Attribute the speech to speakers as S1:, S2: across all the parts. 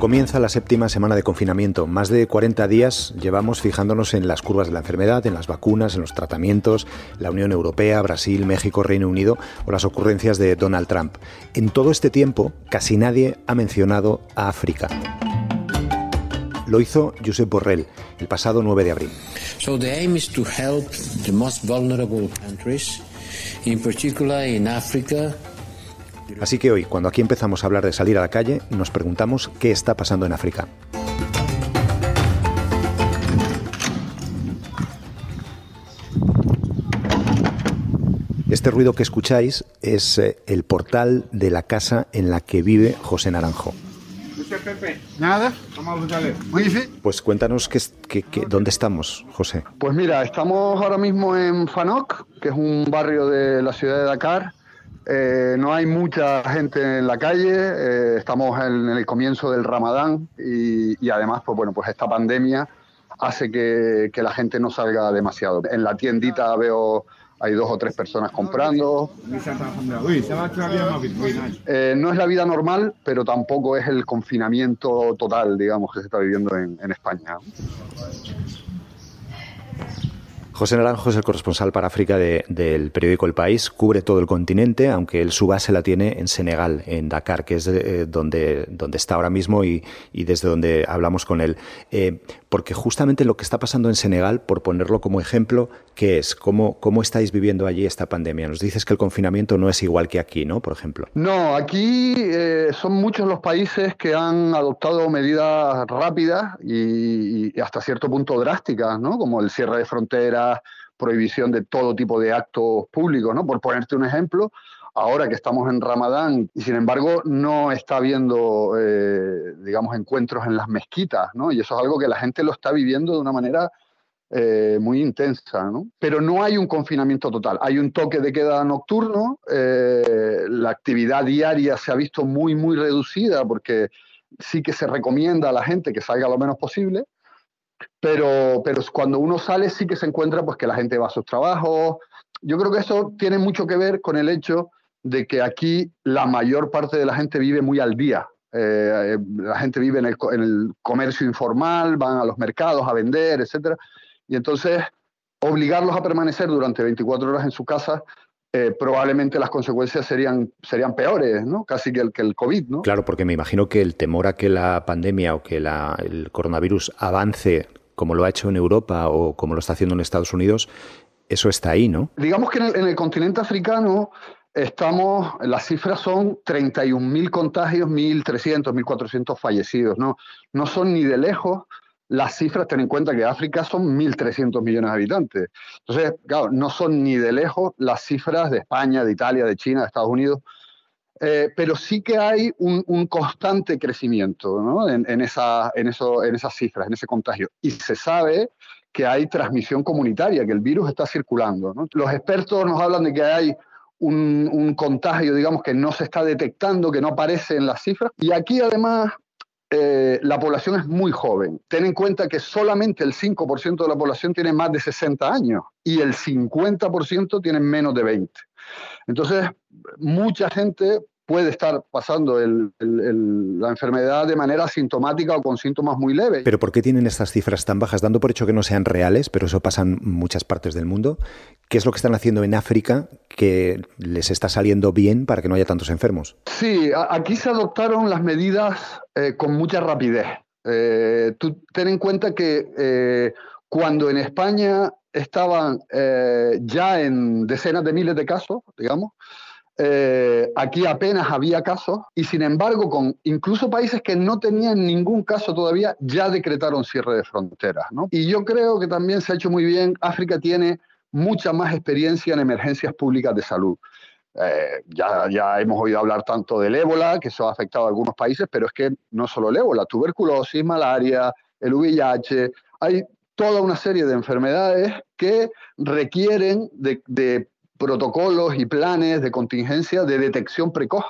S1: Comienza la séptima semana de confinamiento. Más de 40 días llevamos fijándonos en las curvas de la enfermedad, en las vacunas, en los tratamientos, la Unión Europea, Brasil, México, Reino Unido o las ocurrencias de Donald Trump. En todo este tiempo, casi nadie ha mencionado a África. Lo hizo Josep Borrell el pasado 9 de abril.
S2: So the aim is to help the most vulnerable countries, particular in Africa,
S1: Así que hoy, cuando aquí empezamos a hablar de salir a la calle, nos preguntamos qué está pasando en África. Este ruido que escucháis es eh, el portal de la casa en la que vive José Naranjo.
S3: Nada,
S1: Pues cuéntanos qué, es- qué- qué- dónde estamos, José.
S3: Pues mira, estamos ahora mismo en Fanok, que es un barrio de la ciudad de Dakar. Eh, no hay mucha gente en la calle, eh, estamos en, el comienzo del Ramadán y, además, pues bueno, pues esta pandemia hace que, la gente no salga demasiado. En la tiendita veo hay dos o tres personas comprando. Eh, no es la vida normal, pero tampoco es el confinamiento total, digamos, que se está viviendo en, en España.
S1: José Naranjo es el corresponsal para África de- del periódico El País, cubre todo el continente, aunque él su base la tiene en Senegal, en Dakar, que es eh, donde, donde está ahora mismo y, desde donde hablamos con él. Eh, porque justamente lo que está pasando en Senegal, por ponerlo como ejemplo, ¿qué es? ¿Cómo, ¿Cómo estáis viviendo allí esta pandemia? Nos dices que el confinamiento no es igual que aquí, ¿no? Por ejemplo.
S3: No, aquí eh, son muchos los países que han adoptado medidas rápidas y, y hasta cierto punto drásticas, ¿no? Como el cierre de fronteras, prohibición de todo tipo de actos públicos, ¿no? Por ponerte un ejemplo, ahora que estamos en Ramadán y sin embargo no está habiendo, eh, digamos, encuentros en las mezquitas, ¿no? Y eso es algo que la gente lo está viviendo de una manera eh, muy intensa, ¿no? Pero no hay un confinamiento total, hay un toque de queda nocturno, eh, la actividad diaria se ha visto muy, muy reducida porque sí que se recomienda a la gente que salga lo menos posible, pero, pero cuando uno sale sí que se encuentra pues que la gente va a sus trabajos. Yo creo que eso tiene mucho que ver con el hecho de que aquí la mayor parte de la gente vive muy al día. Eh, eh, la gente vive en el, en el comercio informal, van a los mercados a vender, etcétera. Y entonces obligarlos a permanecer durante 24 horas en su casa, eh, probablemente las consecuencias serían, serían peores, ¿no? Casi que el, que el COVID, ¿no?
S1: Claro, porque me imagino que el temor a que la pandemia o que la- el coronavirus avance como lo ha hecho en Europa o como lo está haciendo en Estados Unidos, eso está ahí, ¿no?
S3: Digamos que en el, en el continente africano estamos, las cifras son 31.000 contagios, 1.300, 1.400 fallecidos, ¿no? No son ni de lejos las cifras, ten en cuenta que África son 1.300 millones de habitantes. Entonces, claro, no son ni de lejos las cifras de España, de Italia, de China, de Estados Unidos, eh, pero sí que hay un, un constante crecimiento ¿no? en, esa, en, eso, en esas cifras, en ese contagio. Y se sabe que hay transmisión comunitaria, que el virus está circulando. Los expertos nos hablan de que hay un, contagio, digamos, que no se está detectando, que no aparece en las cifras. Y aquí además eh, la población es muy joven. Ten en cuenta que solamente el 5% de la población tiene más de 60 años y el 50% tiene menos de 20. Entonces, mucha gente puede estar pasando el, el, el, la enfermedad de manera asintomática o con síntomas muy leves.
S1: Pero ¿por qué tienen estas cifras tan bajas? Dando por hecho que no sean reales, pero eso pasa en muchas partes del mundo. ¿Qué es lo que están haciendo en África que les está saliendo bien para que no haya tantos enfermos?
S3: Sí, aquí se adoptaron las medidas eh, con mucha rapidez. Eh, tú ten en cuenta que eh, cuando en España estaban eh, ya en decenas de miles de casos, digamos, eh, aquí apenas había casos y sin embargo, con incluso países que no tenían ningún caso todavía, ya decretaron cierre de fronteras. Y yo creo que también se ha hecho muy bien, África tiene mucha más experiencia en emergencias públicas de salud. Eh, ya, ya hemos oído hablar tanto del ébola, que eso ha afectado a algunos países, pero es que no solo el ébola, tuberculosis, malaria, el VIH, hay toda una serie de enfermedades que requieren de protocolos y planes de contingencia de detección precoz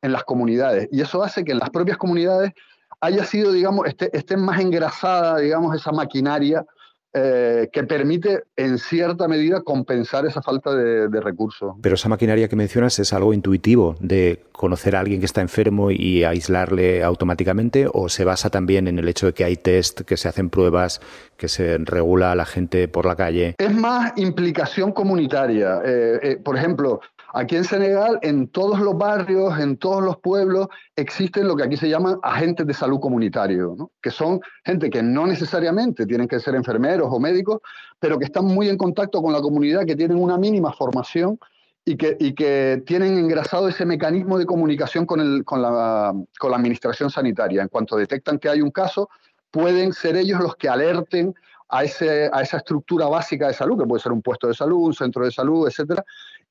S3: en las comunidades. Y eso hace que en las propias comunidades haya sido, digamos, esté, esté más engrasada, digamos, esa maquinaria eh, que permite en cierta medida compensar esa falta de, recursos.
S1: Pero esa maquinaria que mencionas es algo intuitivo de conocer a alguien que está enfermo y aislarle automáticamente o se basa también en el hecho de que hay test, que se hacen pruebas, que se regula a la gente por la calle.
S3: Es más implicación comunitaria. Eh, eh, por ejemplo, Aquí en Senegal, en todos los barrios, en todos los pueblos, existen lo que aquí se llaman agentes de salud comunitario, que son gente que no necesariamente tienen que ser enfermeros o médicos, pero que están muy en contacto con la comunidad, que tienen una mínima formación y que, tienen engrasado ese mecanismo de comunicación con, la, con la administración sanitaria. En cuanto detectan que hay un caso, pueden ser ellos los que alerten a, ese, a esa estructura básica de salud, que puede ser un puesto de salud, un centro de salud, etcétera,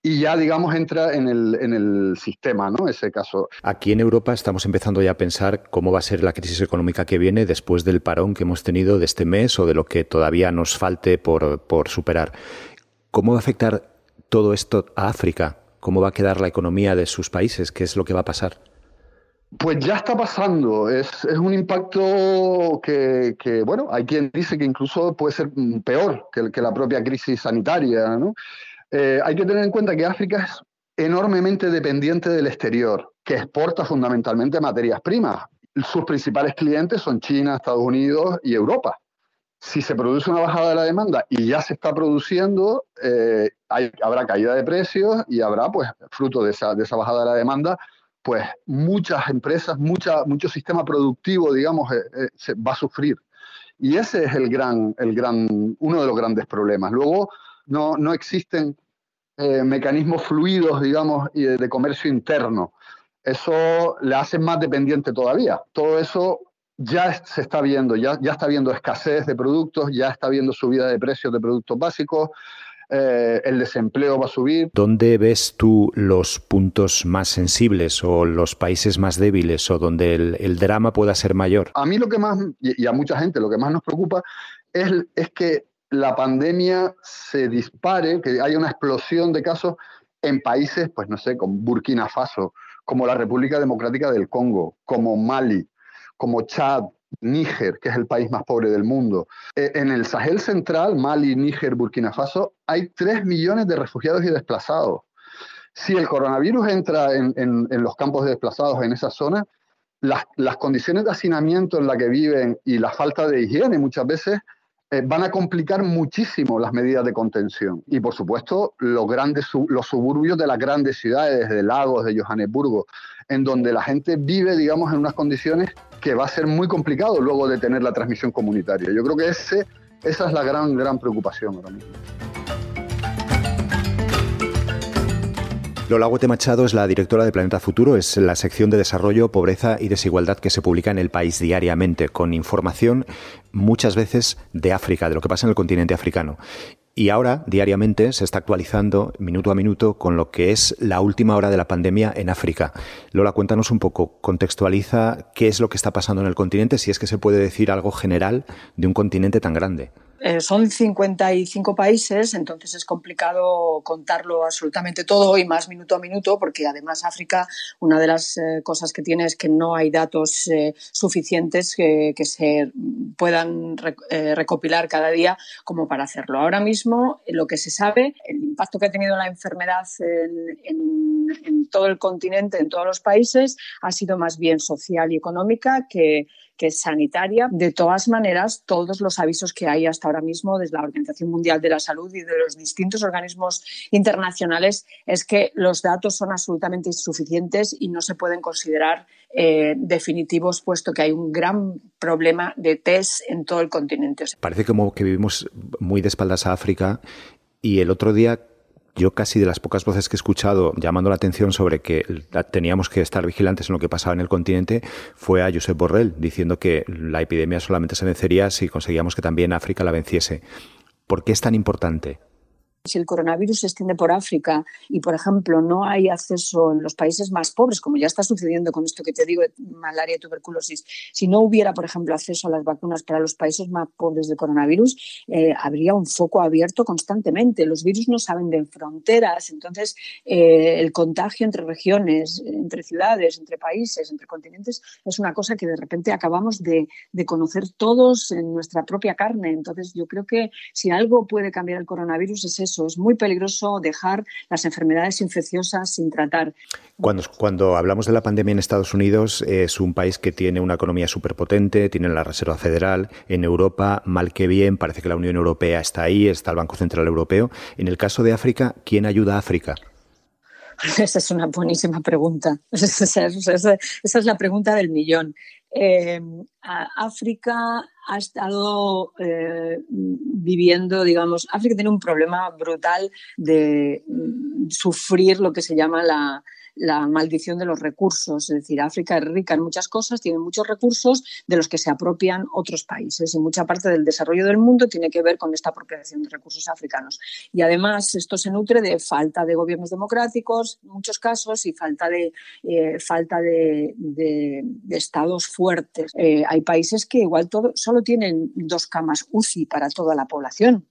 S3: y ya, digamos, entra en el, en el sistema, ¿no? Ese caso.
S1: Aquí en Europa estamos empezando ya a pensar cómo va a ser la crisis económica que viene después del parón que hemos tenido de este mes o de lo que todavía nos falte por, por superar. ¿Cómo va a afectar todo esto a África? ¿Cómo va a quedar la economía de sus países? ¿Qué es lo que va a pasar?
S3: Pues ya está pasando. Es, un impacto que, bueno, hay quien dice que incluso puede ser peor que, que la propia crisis sanitaria. ¿no? Eh, hay que tener en cuenta que África es enormemente dependiente del exterior, que exporta fundamentalmente materias primas. Sus principales clientes son China, Estados Unidos y Europa. Si se produce una bajada de la demanda y ya se está produciendo, eh, habrá caída de precios y habrá, pues, fruto de esa, bajada de la demanda, pues muchas empresas, mucha, mucho sistema productivo, digamos, eh, se va a sufrir. Y ese es el gran, el gran, uno de los grandes problemas. Luego, no, no existen eh, mecanismos fluidos, digamos, de, de comercio interno. Eso le hace más dependiente todavía. Todo eso ya se está viendo, ya, ya está viendo escasez de productos, ya está viendo subida de precios de productos básicos, eh, el desempleo va a subir.
S1: ¿Dónde ves tú los puntos más sensibles o los países más débiles o donde el, drama pueda ser mayor?
S3: A mí lo que más, y a mucha gente, lo que más nos preocupa es, es que la pandemia se dispare, que haya una explosión de casos en países, pues no sé, como Burkina Faso, como la República Democrática del Congo, como Mali, como Chad, Níger, que es el país más pobre del mundo. E, en el Sahel central, Mali, Níger, Burkina Faso, hay 3 millones de refugiados y desplazados. Si el coronavirus entra en, los campos de desplazados en esa zona, las, las, condiciones de hacinamiento en las que viven y la falta de higiene muchas veces eh, van a complicar muchísimo las medidas de contención. Y por supuesto, los, grandes, los suburbios de las grandes ciudades, de Lagos, de Johannesburgo, en donde la gente vive, digamos, en unas condiciones que va a ser muy complicado luego de tener la transmisión comunitaria. Yo creo que ese, esa es la gran, gran preocupación ahora mismo.
S1: Lola Huete Machado es la directora de Planeta Futuro, es la sección de desarrollo, pobreza y desigualdad que se publica en el país diariamente, con información muchas veces de África, de lo que pasa en el continente africano. Y ahora, diariamente, se está actualizando minuto a minuto con lo que es la última hora de la pandemia en África. Lola, cuéntanos un poco, contextualiza qué es lo que está pasando en el continente, si es que se puede decir algo general de un continente tan grande.
S4: Eh, son 55 países, entonces es complicado contarlo absolutamente todo y más minuto a minuto, porque además África, una de las eh, cosas que tiene es que no hay datos eh, suficientes que, se puedan recopilar cada día como para hacerlo. Ahora mismo, lo que se sabe, el impacto que ha tenido la enfermedad en, en todo el continente, en todos los países, ha sido más bien social y económica que que sanitaria. De todas maneras, todos los avisos que hay hasta ahora mismo desde la Organización Mundial de la Salud y de los distintos organismos internacionales es que los datos son absolutamente insuficientes y no se pueden considerar eh, definitivos, puesto que hay un gran problema de test en todo el continente.
S1: Parece que vivimos muy de espaldas a África y el otro día yo casi de las pocas voces que he escuchado llamando la atención sobre que teníamos que estar vigilantes en lo que pasaba en el continente fue a Josep Borrell, diciendo que la epidemia solamente se vencería si conseguíamos que también África la venciese. ¿Por qué es tan importante
S4: si el coronavirus se extiende por África y, por ejemplo, no hay acceso en los países más pobres, como ya está sucediendo con esto que te digo, malaria y tuberculosis, si no hubiera, por ejemplo, acceso a las vacunas para los países más pobres de coronavirus, eh, habría un foco abierto constantemente. Los virus no saben de fronteras, entonces eh, el contagio entre regiones, entre ciudades, entre países, entre continentes, es una cosa que de repente acabamos de, de conocer todos en nuestra propia carne. Entonces, yo creo que si algo puede cambiar el coronavirus es eso es muy peligroso dejar las enfermedades infecciosas sin tratar.
S1: Cuando, cuando hablamos de la pandemia en Estados Unidos, es un país que tiene una economía superpotente, tiene la Reserva Federal. En Europa, mal que bien, parece que la Unión Europea está ahí, está el Banco Central Europeo. En el caso de África, ¿quién ayuda a África?
S4: Esa es una buenísima pregunta. Esa, es la pregunta del millón. Eh, África ha estado eh, viviendo, digamos, África tiene un problema brutal de mm, sufrir lo que se llama la, la maldición de los recursos. Es decir, África es rica en muchas cosas, tiene muchos recursos de los que se apropian otros países. Y mucha parte del desarrollo del mundo tiene que ver con esta apropiación de recursos africanos. Y además esto se nutre de falta de gobiernos democráticos, en muchos casos, y falta de, eh, falta de, estados fuertes. Eh, hay países que igual solo tienen dos camas UCI para toda la población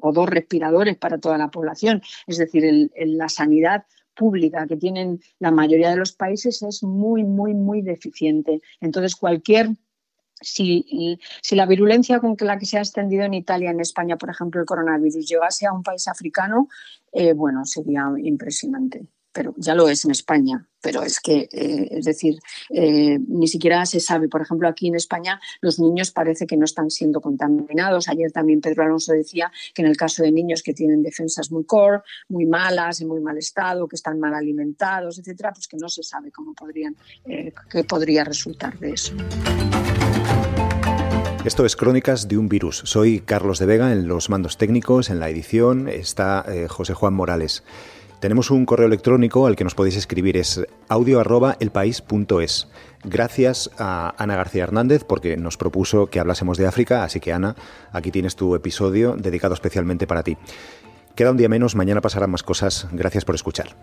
S4: o dos respiradores para toda la población. Es decir, la sanidad pública que tienen la mayoría de los países es muy, muy, muy deficiente. Entonces, cualquier si, si, la virulencia con la que se ha extendido en Italia, en España, por ejemplo, el coronavirus llegase a un país africano, eh, bueno, sería impresionante pero ya lo es en España, pero es que, eh, es decir, eh, ni siquiera se sabe. Por ejemplo, aquí en España los niños parece que no están siendo contaminados. Ayer también Pedro Alonso decía que en el caso de niños que tienen defensas muy core, muy malas, en muy mal estado, que están mal alimentados, etcétera, pues que no se sabe cómo podrían, eh, qué podría resultar de eso.
S1: Esto es Crónicas de un virus. Soy Carlos de Vega en los mandos técnicos, en la edición está José Juan Morales. Tenemos un correo electrónico al que nos podéis escribir, es audio.elpaís.es. Gracias a Ana García Hernández porque nos propuso que hablásemos de África, así que Ana, aquí tienes tu episodio dedicado especialmente para ti. Queda un día menos, mañana pasarán más cosas. Gracias por escuchar.